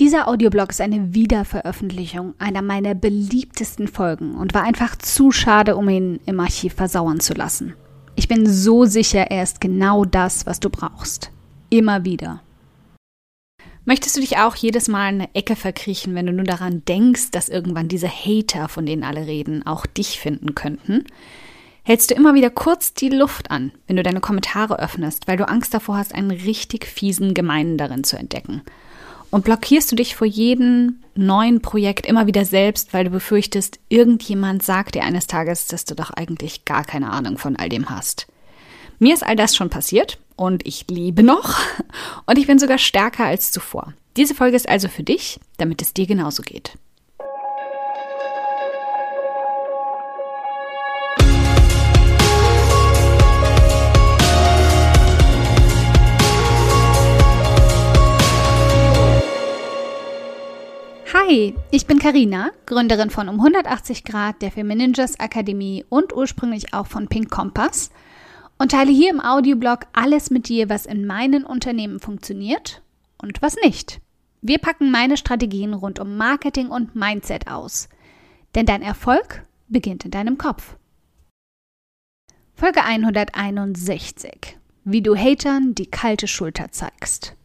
Dieser Audioblog ist eine Wiederveröffentlichung einer meiner beliebtesten Folgen und war einfach zu schade, um ihn im Archiv versauern zu lassen. Ich bin so sicher, er ist genau das, was du brauchst. Immer wieder. Möchtest du dich auch jedes Mal in eine Ecke verkriechen, wenn du nur daran denkst, dass irgendwann diese Hater, von denen alle reden, auch dich finden könnten? Hältst du immer wieder kurz die Luft an, wenn du deine Kommentare öffnest, weil du Angst davor hast, einen richtig fiesen Gemeinen darin zu entdecken? Und blockierst du dich vor jedem neuen Projekt immer wieder selbst, weil du befürchtest, irgendjemand sagt dir eines Tages, dass du doch eigentlich gar keine Ahnung von all dem hast. Mir ist all das schon passiert und ich lebe noch und ich bin sogar stärker als zuvor. Diese Folge ist also für dich, damit es dir genauso geht. Hi, ich bin Karina, Gründerin von um 180 Grad der Feminingers Akademie und ursprünglich auch von Pink Kompass und teile hier im Audioblog alles mit dir, was in meinen Unternehmen funktioniert und was nicht. Wir packen meine Strategien rund um Marketing und Mindset aus. Denn dein Erfolg beginnt in deinem Kopf. Folge 161. Wie du Hatern die kalte Schulter zeigst.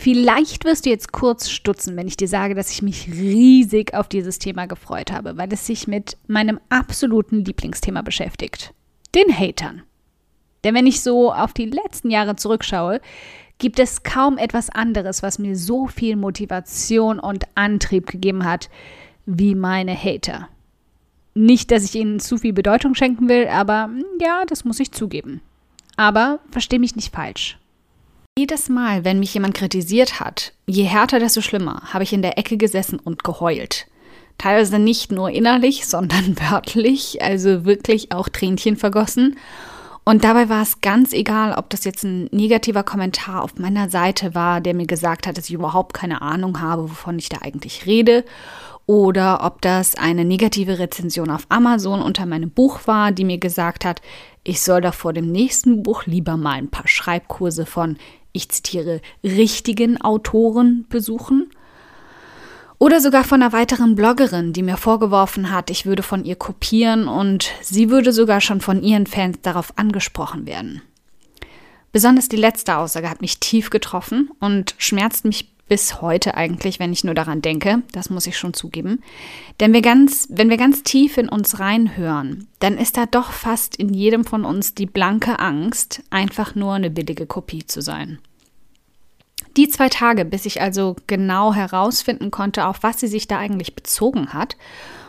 Vielleicht wirst du jetzt kurz stutzen, wenn ich dir sage, dass ich mich riesig auf dieses Thema gefreut habe, weil es sich mit meinem absoluten Lieblingsthema beschäftigt. Den Hatern. Denn wenn ich so auf die letzten Jahre zurückschaue, gibt es kaum etwas anderes, was mir so viel Motivation und Antrieb gegeben hat, wie meine Hater. Nicht, dass ich ihnen zu viel Bedeutung schenken will, aber hm, ja, das muss ich zugeben. Aber versteh mich nicht falsch. Jedes Mal, wenn mich jemand kritisiert hat, je härter, desto schlimmer, habe ich in der Ecke gesessen und geheult. Teilweise nicht nur innerlich, sondern wörtlich, also wirklich auch Tränchen vergossen. Und dabei war es ganz egal, ob das jetzt ein negativer Kommentar auf meiner Seite war, der mir gesagt hat, dass ich überhaupt keine Ahnung habe, wovon ich da eigentlich rede, oder ob das eine negative Rezension auf Amazon unter meinem Buch war, die mir gesagt hat, ich soll da vor dem nächsten Buch lieber mal ein paar Schreibkurse von ich zitiere, richtigen Autoren besuchen. Oder sogar von einer weiteren Bloggerin, die mir vorgeworfen hat, ich würde von ihr kopieren und sie würde sogar schon von ihren Fans darauf angesprochen werden. Besonders die letzte Aussage hat mich tief getroffen und schmerzt mich bis heute eigentlich, wenn ich nur daran denke, das muss ich schon zugeben. Denn wir ganz, wenn wir ganz tief in uns reinhören, dann ist da doch fast in jedem von uns die blanke Angst, einfach nur eine billige Kopie zu sein. Die zwei Tage, bis ich also genau herausfinden konnte, auf was sie sich da eigentlich bezogen hat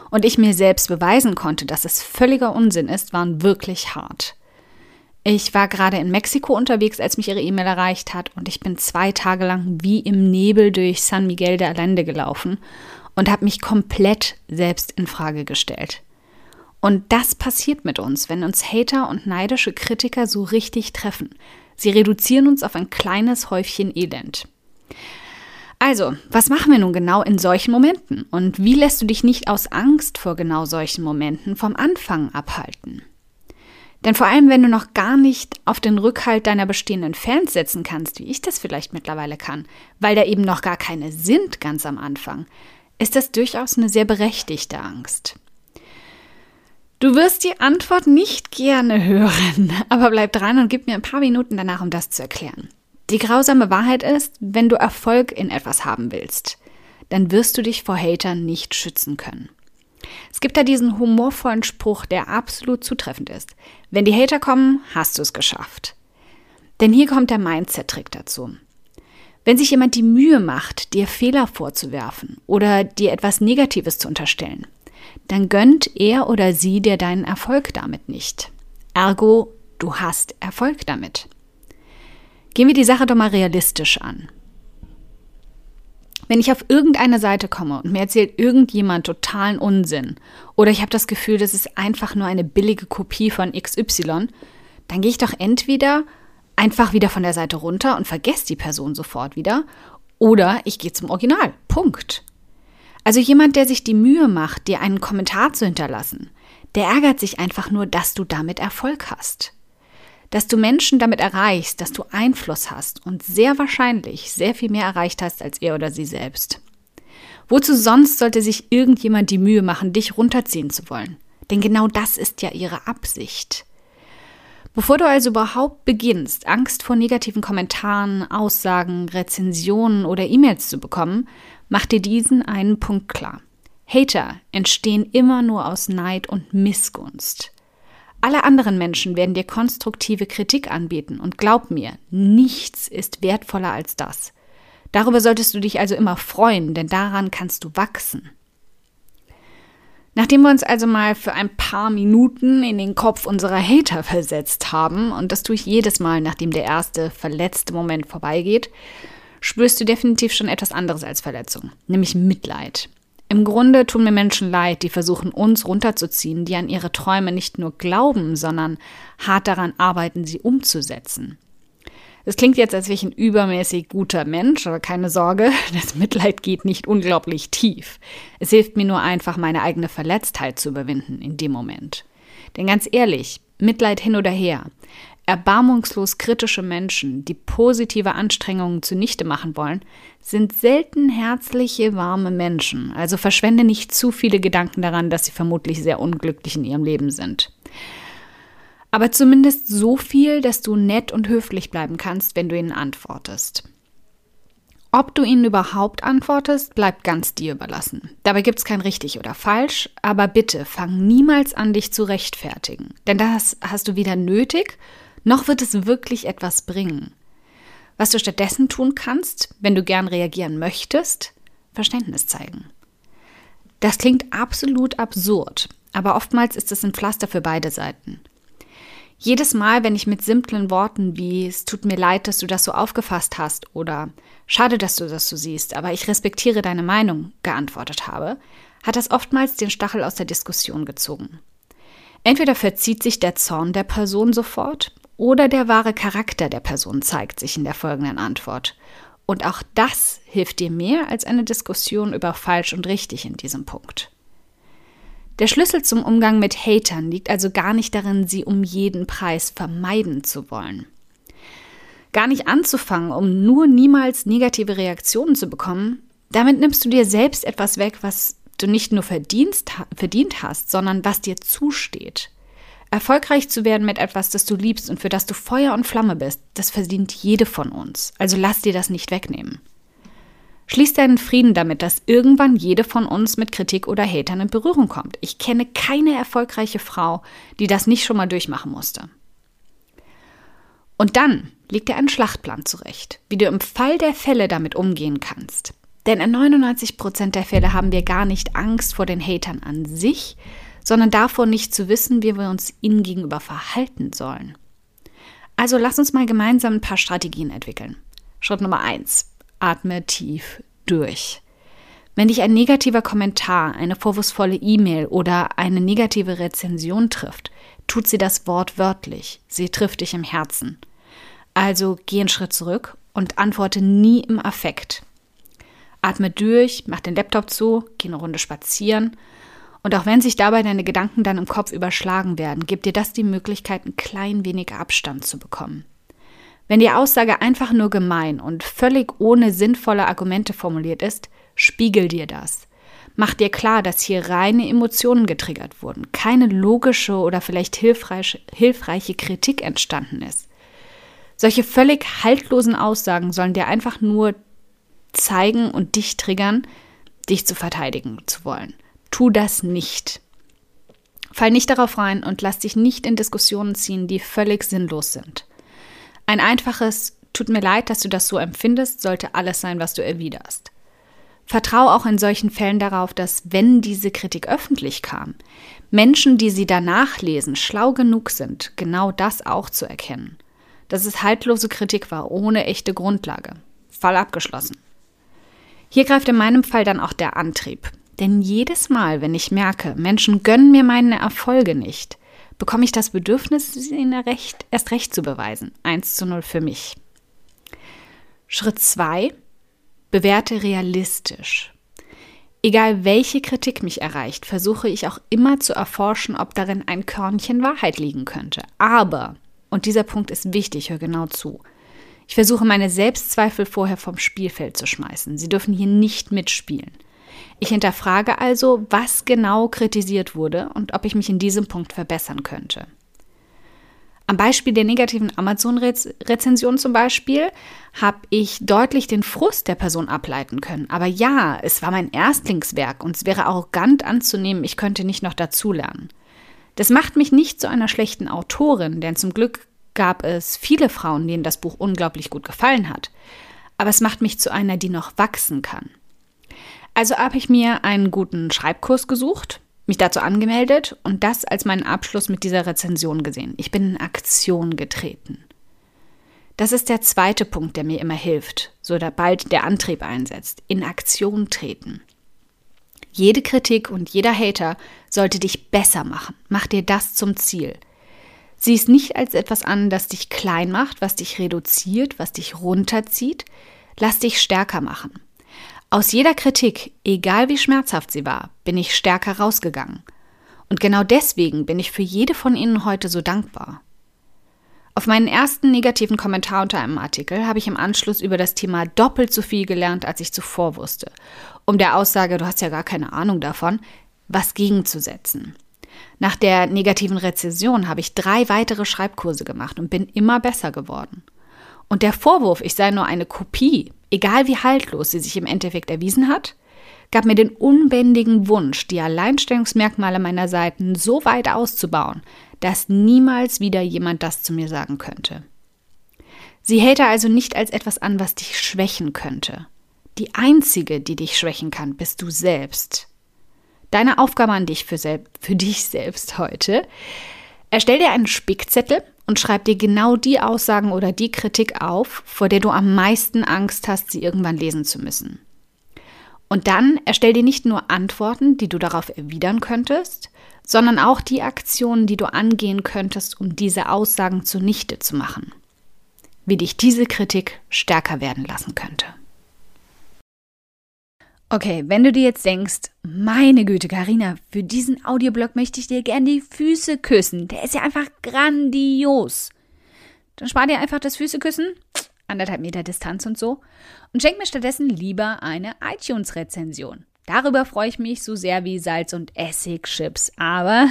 und ich mir selbst beweisen konnte, dass es völliger Unsinn ist, waren wirklich hart. Ich war gerade in Mexiko unterwegs, als mich ihre E-Mail erreicht hat und ich bin zwei Tage lang wie im Nebel durch San Miguel de Allende gelaufen und habe mich komplett selbst in Frage gestellt. Und das passiert mit uns, wenn uns Hater und neidische Kritiker so richtig treffen. Sie reduzieren uns auf ein kleines Häufchen Elend. Also, was machen wir nun genau in solchen Momenten? Und wie lässt du dich nicht aus Angst vor genau solchen Momenten vom Anfang abhalten? Denn vor allem, wenn du noch gar nicht auf den Rückhalt deiner bestehenden Fans setzen kannst, wie ich das vielleicht mittlerweile kann, weil da eben noch gar keine sind ganz am Anfang, ist das durchaus eine sehr berechtigte Angst. Du wirst die Antwort nicht gerne hören, aber bleib dran und gib mir ein paar Minuten danach, um das zu erklären. Die grausame Wahrheit ist, wenn du Erfolg in etwas haben willst, dann wirst du dich vor Hatern nicht schützen können. Es gibt da diesen humorvollen Spruch, der absolut zutreffend ist. Wenn die Hater kommen, hast du es geschafft. Denn hier kommt der Mindset-Trick dazu. Wenn sich jemand die Mühe macht, dir Fehler vorzuwerfen oder dir etwas Negatives zu unterstellen, dann gönnt er oder sie dir deinen Erfolg damit nicht. Ergo, du hast Erfolg damit. Gehen wir die Sache doch mal realistisch an. Wenn ich auf irgendeine Seite komme und mir erzählt irgendjemand totalen Unsinn oder ich habe das Gefühl, das ist einfach nur eine billige Kopie von XY, dann gehe ich doch entweder einfach wieder von der Seite runter und vergesse die Person sofort wieder oder ich gehe zum Original. Punkt. Also jemand, der sich die Mühe macht, dir einen Kommentar zu hinterlassen, der ärgert sich einfach nur, dass du damit Erfolg hast. dass du Menschen damit erreichst, dass du Einfluss hast und sehr wahrscheinlich sehr viel mehr erreicht hast als er oder sie selbst. Wozu sonst sollte sich irgendjemand die Mühe machen, dich runterziehen zu wollen? Denn genau das ist ja ihre Absicht. Bevor du also überhaupt beginnst, Angst vor negativen Kommentaren, Aussagen, Rezensionen oder E-Mails zu bekommen, mach dir diesen einen Punkt klar. Hater entstehen immer nur aus Neid und Missgunst. Alle anderen Menschen werden dir konstruktive Kritik anbieten und glaub mir, nichts ist wertvoller als das. Darüber solltest du dich also immer freuen, denn daran kannst du wachsen. Nachdem wir uns also mal für ein paar Minuten in den Kopf unserer Hater versetzt haben, und das tue ich jedes Mal, nachdem der erste verletzte Moment vorbeigeht, spürst du definitiv schon etwas anderes als Verletzung, nämlich Mitleid. Im Grunde tun mir Menschen leid, die versuchen, uns runterzuziehen, die an ihre Träume nicht nur glauben, sondern hart daran arbeiten, sie umzusetzen. Es klingt jetzt, als wäre ich ein übermäßig guter Mensch, aber keine Sorge, das Mitleid geht nicht unglaublich tief. Es hilft mir nur einfach, meine eigene Verletztheit zu überwinden in dem Moment. Denn ganz ehrlich, Mitleid hin oder her, Erbarmungslos kritische Menschen, die positive Anstrengungen zunichte machen wollen, sind selten herzliche, warme Menschen. Also verschwende nicht zu viele Gedanken daran, dass sie vermutlich sehr unglücklich in ihrem Leben sind. Aber zumindest so viel, dass du nett und höflich bleiben kannst, wenn du ihnen antwortest. Ob du ihnen überhaupt antwortest, bleibt ganz dir überlassen. Dabei gibt es kein richtig oder falsch, aber bitte fang niemals an, dich zu rechtfertigen. Denn das hast du weder nötig noch wird es wirklich etwas bringen. Was du stattdessen tun kannst, wenn du gern reagieren möchtest, Verständnis zeigen. Das klingt absolut absurd, aber oftmals ist es ein Pflaster für beide Seiten. Jedes Mal, wenn ich mit simplen Worten wie es tut mir leid, dass du das so aufgefasst hast oder schade, dass du das so siehst, aber ich respektiere deine Meinung geantwortet habe, hat das oftmals den Stachel aus der Diskussion gezogen. Entweder verzieht sich der Zorn der Person sofort oder der wahre Charakter der Person zeigt sich in der folgenden Antwort. Und auch das hilft dir mehr als eine Diskussion über falsch und richtig in diesem Punkt. Der Schlüssel zum Umgang mit Hatern liegt also gar nicht darin, sie um jeden Preis vermeiden zu wollen. Gar nicht anzufangen, um nur niemals negative Reaktionen zu bekommen, damit nimmst du dir selbst etwas weg, was du nicht nur verdient hast, sondern was dir zusteht. Erfolgreich zu werden mit etwas, das du liebst und für das du Feuer und Flamme bist, das verdient jede von uns. Also lass dir das nicht wegnehmen. Schließ deinen Frieden damit, dass irgendwann jede von uns mit Kritik oder Hatern in Berührung kommt. Ich kenne keine erfolgreiche Frau, die das nicht schon mal durchmachen musste. Und dann liegt dir ein Schlachtplan zurecht, wie du im Fall der Fälle damit umgehen kannst. Denn in 99 Prozent der Fälle haben wir gar nicht Angst vor den Hatern an sich, sondern davor nicht zu wissen, wie wir uns ihnen gegenüber verhalten sollen. Also lass uns mal gemeinsam ein paar Strategien entwickeln. Schritt Nummer eins: Atme tief durch. Wenn dich ein negativer Kommentar, eine vorwurfsvolle E-Mail oder eine negative Rezension trifft, tut sie das wortwörtlich. Sie trifft dich im Herzen. Also geh einen Schritt zurück und antworte nie im Affekt. Atme durch, mach den Laptop zu, geh eine Runde spazieren und auch wenn sich dabei deine Gedanken dann im Kopf überschlagen werden, gibt dir das die Möglichkeit, ein klein wenig Abstand zu bekommen. Wenn die Aussage einfach nur gemein und völlig ohne sinnvolle Argumente formuliert ist, spiegel dir das. Mach dir klar, dass hier reine Emotionen getriggert wurden, keine logische oder vielleicht hilfreiche, hilfreiche Kritik entstanden ist. Solche völlig haltlosen Aussagen sollen dir einfach nur zeigen und dich triggern, dich zu verteidigen zu wollen. Tu das nicht. Fall nicht darauf rein und lass dich nicht in Diskussionen ziehen, die völlig sinnlos sind. Ein einfaches Tut mir leid, dass du das so empfindest, sollte alles sein, was du erwiderst. Vertrau auch in solchen Fällen darauf, dass, wenn diese Kritik öffentlich kam, Menschen, die sie danach lesen, schlau genug sind, genau das auch zu erkennen. Dass es haltlose Kritik war, ohne echte Grundlage. Fall abgeschlossen. Hier greift in meinem Fall dann auch der Antrieb. Denn jedes Mal, wenn ich merke, Menschen gönnen mir meine Erfolge nicht, bekomme ich das Bedürfnis, ihnen recht, erst recht zu beweisen. 1 zu 0 für mich. Schritt 2. Bewerte realistisch. Egal welche Kritik mich erreicht, versuche ich auch immer zu erforschen, ob darin ein Körnchen Wahrheit liegen könnte. Aber Und dieser Punkt ist wichtig, hör genau zu. Ich versuche meine Selbstzweifel vorher vom Spielfeld zu schmeißen. Sie dürfen hier nicht mitspielen. Ich hinterfrage also, was genau kritisiert wurde und ob ich mich in diesem Punkt verbessern könnte. Am Beispiel der negativen Amazon-Rezension zum Beispiel habe ich deutlich den Frust der Person ableiten können. Aber ja, es war mein Erstlingswerk und es wäre arrogant anzunehmen, ich könnte nicht noch dazulernen. Das macht mich nicht zu einer schlechten Autorin, denn zum Glück gab es viele Frauen, denen das Buch unglaublich gut gefallen hat. Aber es macht mich zu einer, die noch wachsen kann. Also habe ich mir einen guten Schreibkurs gesucht, mich dazu angemeldet und das als meinen Abschluss mit dieser Rezension gesehen. Ich bin in Aktion getreten. Das ist der zweite Punkt, der mir immer hilft, so da bald der Antrieb einsetzt. In Aktion treten. Jede Kritik und jeder Hater sollte dich besser machen. Mach dir das zum Ziel. Sieh es nicht als etwas an, das dich klein macht, was dich reduziert, was dich runterzieht. Lass dich stärker machen. Aus jeder Kritik, egal wie schmerzhaft sie war, bin ich stärker rausgegangen. Und genau deswegen bin ich für jede von Ihnen heute so dankbar. Auf meinen ersten negativen Kommentar unter einem Artikel habe ich im Anschluss über das Thema doppelt so viel gelernt, als ich zuvor wusste, um der Aussage, du hast ja gar keine Ahnung davon, was gegenzusetzen. Nach der negativen Rezession habe ich drei weitere Schreibkurse gemacht und bin immer besser geworden. Und der Vorwurf, ich sei nur eine Kopie, egal wie haltlos sie sich im Endeffekt erwiesen hat, gab mir den unbändigen Wunsch, die Alleinstellungsmerkmale meiner Seiten so weit auszubauen, dass niemals wieder jemand das zu mir sagen könnte. Sie hält also nicht als etwas an, was dich schwächen könnte. Die einzige, die dich schwächen kann, bist du selbst. Deine Aufgabe an dich für, für dich selbst heute. Erstell dir einen Spickzettel und schreib dir genau die Aussagen oder die Kritik auf, vor der du am meisten Angst hast, sie irgendwann lesen zu müssen. Und dann erstell dir nicht nur Antworten, die du darauf erwidern könntest, sondern auch die Aktionen, die du angehen könntest, um diese Aussagen zunichte zu machen. Wie dich diese Kritik stärker werden lassen könnte. Okay, wenn du dir jetzt denkst, meine Güte, Karina, für diesen Audioblog möchte ich dir gern die Füße küssen. Der ist ja einfach grandios. Dann spar dir einfach das Füßeküssen, anderthalb Meter Distanz und so, und schenk mir stattdessen lieber eine iTunes-Rezension. Darüber freue ich mich so sehr wie Salz- und Essig-Chips, aber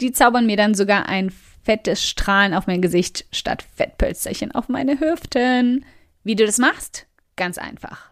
die zaubern mir dann sogar ein fettes Strahlen auf mein Gesicht statt Fettpölsterchen auf meine Hüften. Wie du das machst? Ganz einfach.